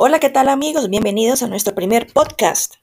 Hola, ¿qué tal amigos? Bienvenidos a nuestro primer podcast.